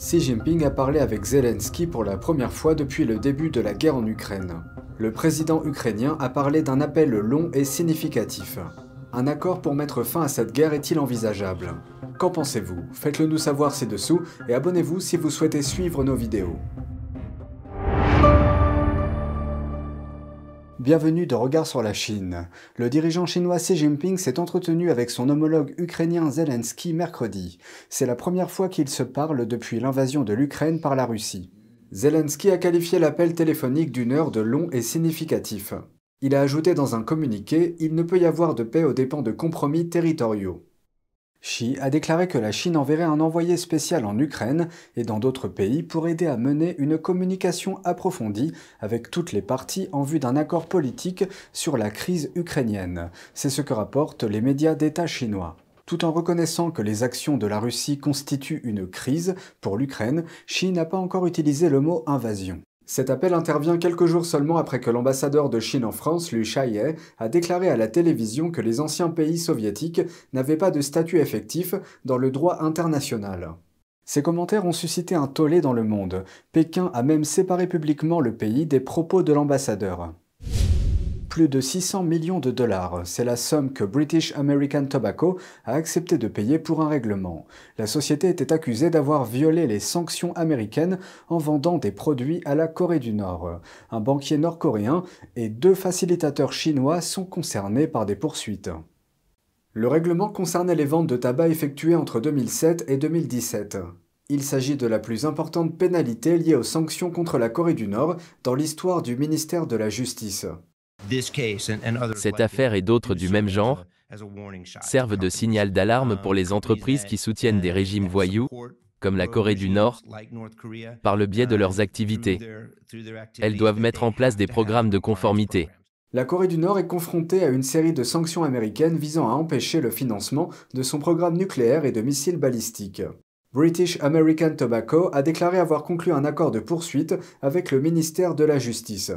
Xi Jinping a parlé avec Zelensky pour la première fois depuis le début de la guerre en Ukraine. Le président ukrainien a parlé d'un appel long et significatif. Un accord pour mettre fin à cette guerre est-il envisageable? Qu'en pensez-vous? Faites-le nous savoir ci-dessous et abonnez-vous si vous souhaitez suivre nos vidéos. Bienvenue de Regard sur la Chine. Le dirigeant chinois Xi Jinping s'est entretenu avec son homologue ukrainien Zelensky mercredi. C'est la première fois qu'ils se parlent depuis l'invasion de l'Ukraine par la Russie. Zelensky a qualifié l'appel téléphonique d'une heure de long et significatif. Il a ajouté dans un communiqué Il ne peut y avoir de paix aux dépens de compromis territoriaux. Xi a déclaré que la Chine enverrait un envoyé spécial en Ukraine et dans d'autres pays pour aider à mener une communication approfondie avec toutes les parties en vue d'un accord politique sur la crise ukrainienne. C'est ce que rapportent les médias d'État chinois. Tout en reconnaissant que les actions de la Russie constituent une crise pour l'Ukraine, Xi n'a pas encore utilisé le mot invasion. Cet appel intervient quelques jours seulement après que l'ambassadeur de Chine en France, Lu Shaye, a déclaré à la télévision que les anciens pays soviétiques n'avaient pas de statut effectif dans le droit international. Ces commentaires ont suscité un tollé dans le monde. Pékin a même séparé publiquement le pays des propos de l'ambassadeur. Plus de 600 millions de dollars, c'est la somme que British American Tobacco a accepté de payer pour un règlement. La société était accusée d'avoir violé les sanctions américaines en vendant des produits à la Corée du Nord. Un banquier nord-coréen et deux facilitateurs chinois sont concernés par des poursuites. Le règlement concernait les ventes de tabac effectuées entre 2007 et 2017. Il s'agit de la plus importante pénalité liée aux sanctions contre la Corée du Nord dans l'histoire du ministère de la Justice. Cette affaire et d'autres du même genre servent de signal d'alarme pour les entreprises qui soutiennent des régimes voyous, comme la Corée du Nord, par le biais de leurs activités. Elles doivent mettre en place des programmes de conformité. La Corée du Nord est confrontée à une série de sanctions américaines visant à empêcher le financement de son programme nucléaire et de missiles balistiques. British American Tobacco a déclaré avoir conclu un accord de poursuite avec le ministère de la Justice.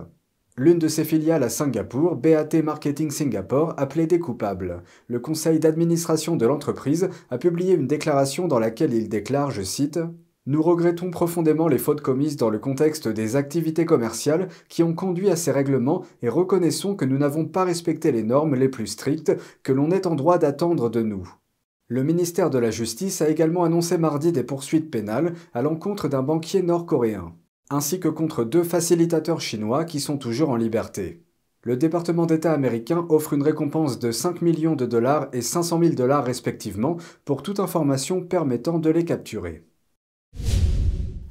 L'une de ses filiales à Singapour, BAT Marketing Singapore, a plaidé coupable. Le conseil d'administration de l'entreprise a publié une déclaration dans laquelle il déclare, je cite, nous regrettons profondément les fautes commises dans le contexte des activités commerciales qui ont conduit à ces règlements et reconnaissons que nous n'avons pas respecté les normes les plus strictes que l'on est en droit d'attendre de nous. Le ministère de la Justice a également annoncé mardi des poursuites pénales à l'encontre d'un banquier nord-coréen ainsi que contre deux facilitateurs chinois qui sont toujours en liberté. Le département d'État américain offre une récompense de 5 millions de dollars et 500 000 dollars respectivement pour toute information permettant de les capturer.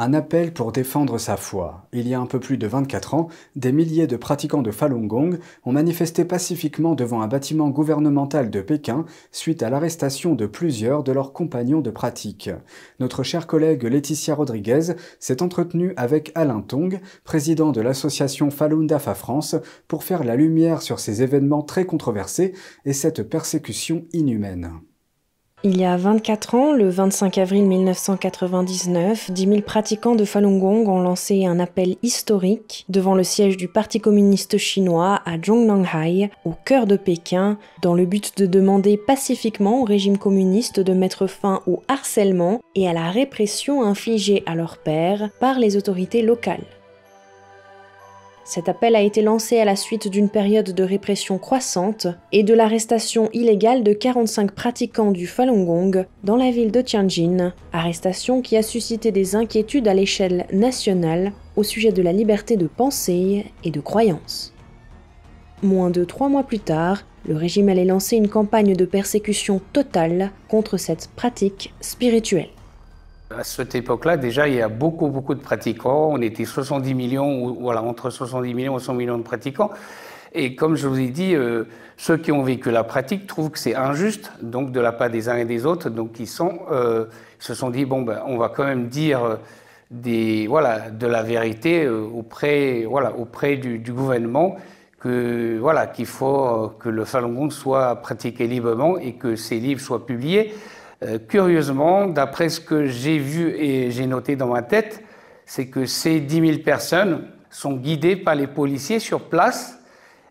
Un appel pour défendre sa foi. Il y a un peu plus de 24 ans, des milliers de pratiquants de Falun Gong ont manifesté pacifiquement devant un bâtiment gouvernemental de Pékin suite à l'arrestation de plusieurs de leurs compagnons de pratique. Notre chère collègue Laetitia Rodriguez s'est entretenue avec Alain Tong, président de l'association Falun Dafa France, pour faire la lumière sur ces événements très controversés et cette persécution inhumaine. Il y a 24 ans, le 25 avril 1999, 10 000 pratiquants de Falun Gong ont lancé un appel historique devant le siège du Parti communiste chinois à Zhongnanhai, au cœur de Pékin, dans le but de demander pacifiquement au régime communiste de mettre fin au harcèlement et à la répression infligée à leurs pères par les autorités locales. Cet appel a été lancé à la suite d'une période de répression croissante et de l'arrestation illégale de 45 pratiquants du Falun Gong dans la ville de Tianjin, arrestation qui a suscité des inquiétudes à l'échelle nationale au sujet de la liberté de pensée et de croyance. Moins de trois mois plus tard, le régime allait lancer une campagne de persécution totale contre cette pratique spirituelle. À cette époque-là, déjà, il y a beaucoup, beaucoup de pratiquants. On était 70 millions, ou, entre 70 millions et 100 millions de pratiquants. Et comme je vous ai dit, euh, ceux qui ont vécu la pratique trouvent que c'est injuste, donc de la part des uns et des autres, donc ils euh, se sont dit bon ben, on va quand même dire euh, de la vérité auprès, du, gouvernement qu'il faut que le Falun Gong soit pratiqué librement et que ces livres soient publiés. Euh, curieusement, d'après ce que j'ai vu et j'ai noté dans ma tête, c'est que ces 10 000 personnes sont guidées par les policiers sur place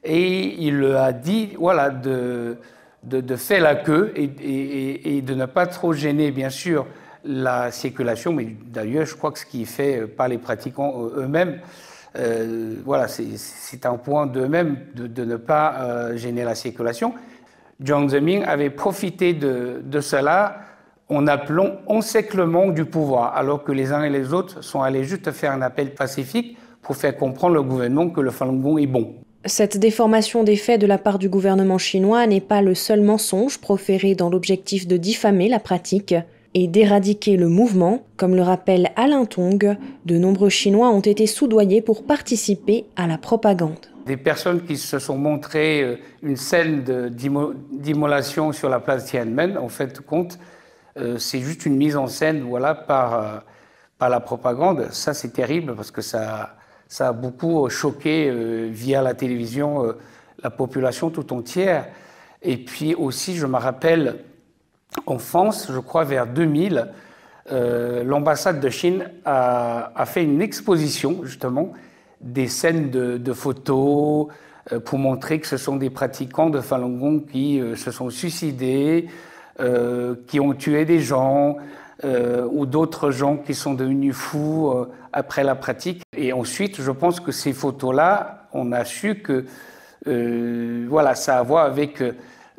et il a dit voilà, de, de, faire la queue et, de ne pas trop gêner, bien sûr, la circulation, mais d'ailleurs, je crois que ce qui est fait par les pratiquants eux-mêmes, voilà, c'est un point d'eux-mêmes de, ne pas gêner la circulation. Jiang Zemin avait profité de, de cela en appelant encerclement du pouvoir, alors que les uns et les autres sont allés juste faire un appel pacifique pour faire comprendre au gouvernement que le Falun Gong est bon. Cette déformation des faits de la part du gouvernement chinois n'est pas le seul mensonge proféré dans l'objectif de diffamer la pratique et d'éradiquer le mouvement. Comme le rappelle Alain Tong, de nombreux Chinois ont été soudoyés pour participer à la propagande. Des personnes qui se sont montrées euh, une scène d'immolation sur la place Tiananmen, en fait, compte, euh, c'est juste une mise en scène voilà, par, euh, par la propagande. Ça, c'est terrible parce que ça, ça a beaucoup choqué via la télévision la population tout entière. Et puis aussi, je me rappelle, en France, je crois vers 2000, l'ambassade de Chine a, a, fait une exposition, justement, des scènes de, photos pour montrer que ce sont des pratiquants de Falun Gong qui se sont suicidés, euh, qui ont tué des gens euh, ou d'autres gens qui sont devenus fous euh, après la pratique. Et ensuite, je pense que ces photos-là, on a su que voilà, ça a à voir avec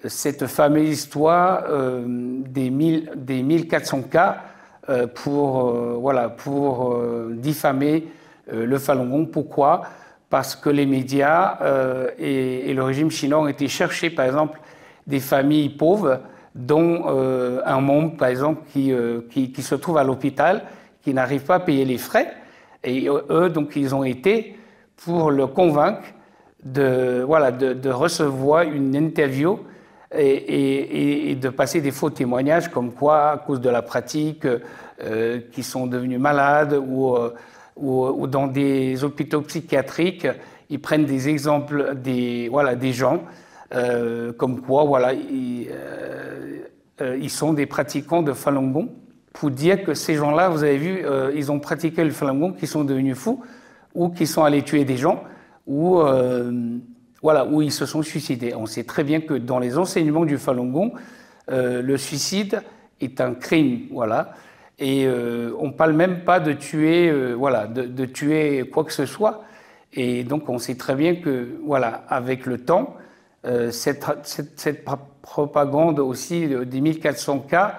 cette fameuse histoire des, des 1400 cas pour, voilà, pour diffamer le Falun Gong. Pourquoi? Parce que les médias et, et, le régime chinois ont été chercher, par exemple, des familles pauvres dont euh, un membre, par exemple, euh, qui, qui, se trouve à l'hôpital, qui n'arrive pas à payer les frais. Et eux, donc, ils ont été pour le convaincre de, voilà, de, recevoir une interview et, et, de passer des faux témoignages comme quoi, à cause de la pratique, euh, qui sont devenus malades ou, ou, ou, dans des hôpitaux psychiatriques, ils prennent des exemples des, voilà, des gens euh, comme quoi, voilà, ils, euh, euh, ils, sont des pratiquants de Falun Gong, pour dire que ces gens-là, vous avez vu, ils ont pratiqué le Falun Gong, qui sont devenus fous, ou qui sont allés tuer des gens, ou voilà, où ils se sont suicidés. On sait très bien que dans les enseignements du Falun Gong, le suicide est un crime, voilà. Et on ne parle même pas de tuer, voilà, de, tuer quoi que ce soit. Et donc on sait très bien que, voilà, avec le temps, euh, cette, propagande aussi des 1400 cas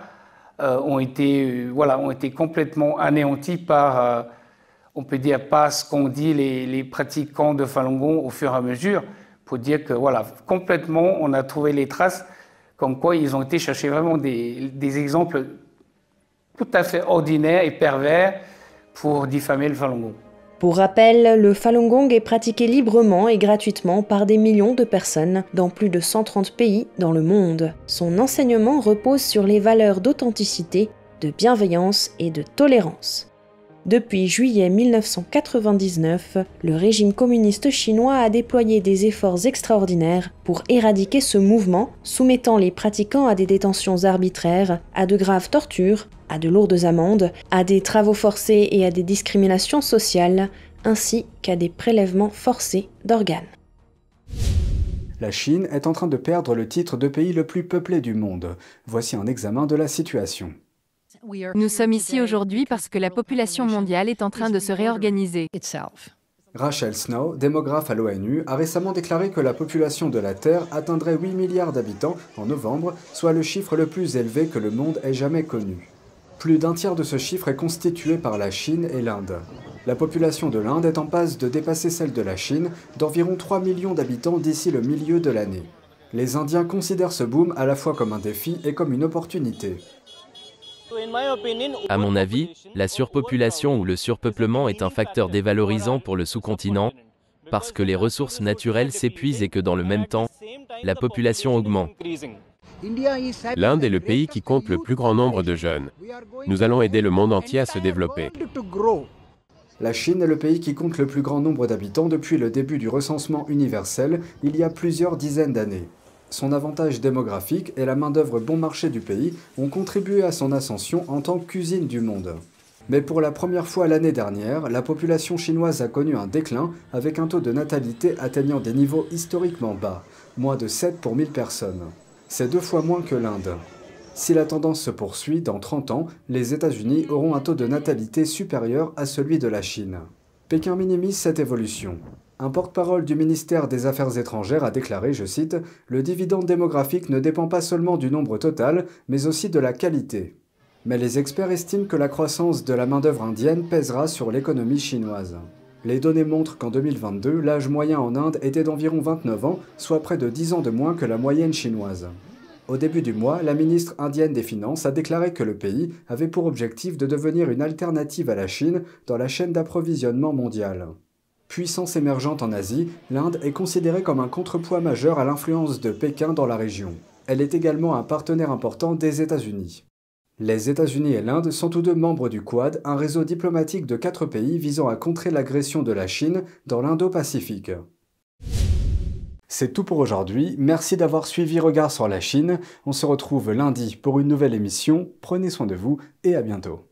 euh, ont, été, euh, voilà, ont été complètement anéantis par, on peut dire, pas ce qu'ont dit les, pratiquants de Falun Gong au fur et à mesure, pour dire que, voilà, complètement, on a trouvé les traces comme quoi ils ont été chercher vraiment des exemples tout à fait ordinaires et pervers pour diffamer le Falun Gong. Pour rappel, le Falun Gong est pratiqué librement et gratuitement par des millions de personnes dans plus de 130 pays dans le monde. Son enseignement repose sur les valeurs d'authenticité, de bienveillance et de tolérance. Depuis juillet 1999, le régime communiste chinois a déployé des efforts extraordinaires pour éradiquer ce mouvement, soumettant les pratiquants à des détentions arbitraires, à de graves tortures, à de lourdes amendes, à des travaux forcés et à des discriminations sociales, ainsi qu'à des prélèvements forcés d'organes. La Chine est en train de perdre le titre de pays le plus peuplé du monde. Voici un examen de la situation. Nous sommes ici aujourd'hui parce que la population mondiale est en train de se réorganiser. Rachel Snow, démographe à l'ONU, a récemment déclaré que la population de la Terre atteindrait 8 milliards d'habitants en novembre, soit le chiffre le plus élevé que le monde ait jamais connu. Plus d'un tiers de ce chiffre est constitué par la Chine et l'Inde. La population de l'Inde est en passe de dépasser celle de la Chine d'environ 3 millions d'habitants d'ici le milieu de l'année. Les Indiens considèrent ce boom à la fois comme un défi et comme une opportunité. À mon avis, la surpopulation ou le surpeuplement est un facteur dévalorisant pour le sous-continent, parce que les ressources naturelles s'épuisent et que dans le même temps, la population augmente. L'Inde est le pays qui compte le plus grand nombre de jeunes. Nous allons aider le monde entier à se développer. La Chine est le pays qui compte le plus grand nombre d'habitants depuis le début du recensement universel, il y a plusieurs dizaines d'années. Son avantage démographique et la main-d'œuvre bon marché du pays ont contribué à son ascension en tant qu'usine du monde. Mais pour la première fois l'année dernière, la population chinoise a connu un déclin avec un taux de natalité atteignant des niveaux historiquement bas, moins de 7 pour 1000 personnes. C'est deux fois moins que l'Inde. Si la tendance se poursuit, dans 30 ans, les États-Unis auront un taux de natalité supérieur à celui de la Chine. Pékin minimise cette évolution. Un porte-parole du ministère des Affaires étrangères a déclaré, je cite, Le dividende démographique ne dépend pas seulement du nombre total, mais aussi de la qualité. Mais les experts estiment que la croissance de la main-d'œuvre indienne pèsera sur l'économie chinoise. Les données montrent qu'en 2022, l'âge moyen en Inde était d'environ 29 ans, soit près de 10 ans de moins que la moyenne chinoise. Au début du mois, la ministre indienne des Finances a déclaré que le pays avait pour objectif de devenir une alternative à la Chine dans la chaîne d'approvisionnement mondiale. Puissance émergente en Asie, l'Inde est considérée comme un contrepoids majeur à l'influence de Pékin dans la région. Elle est également un partenaire important des États-Unis. Les États-Unis et l'Inde sont tous deux membres du Quad, un réseau diplomatique de quatre pays visant à contrer l'agression de la Chine dans l'Indo-Pacifique. C'est tout pour aujourd'hui, merci d'avoir suivi Regard sur la Chine, on se retrouve lundi pour une nouvelle émission, prenez soin de vous et à bientôt.